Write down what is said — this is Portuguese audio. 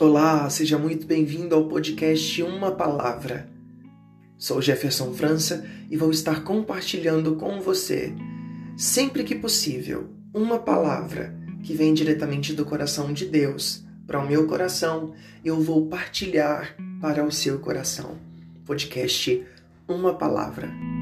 Olá, seja muito bem-vindo ao podcast Uma Palavra. Sou Jefferson França e vou estar compartilhando com você, sempre que possível, uma palavra que vem diretamente do coração de Deus para o meu coração, eu vou partilhar para o seu coração. Podcast Uma Palavra.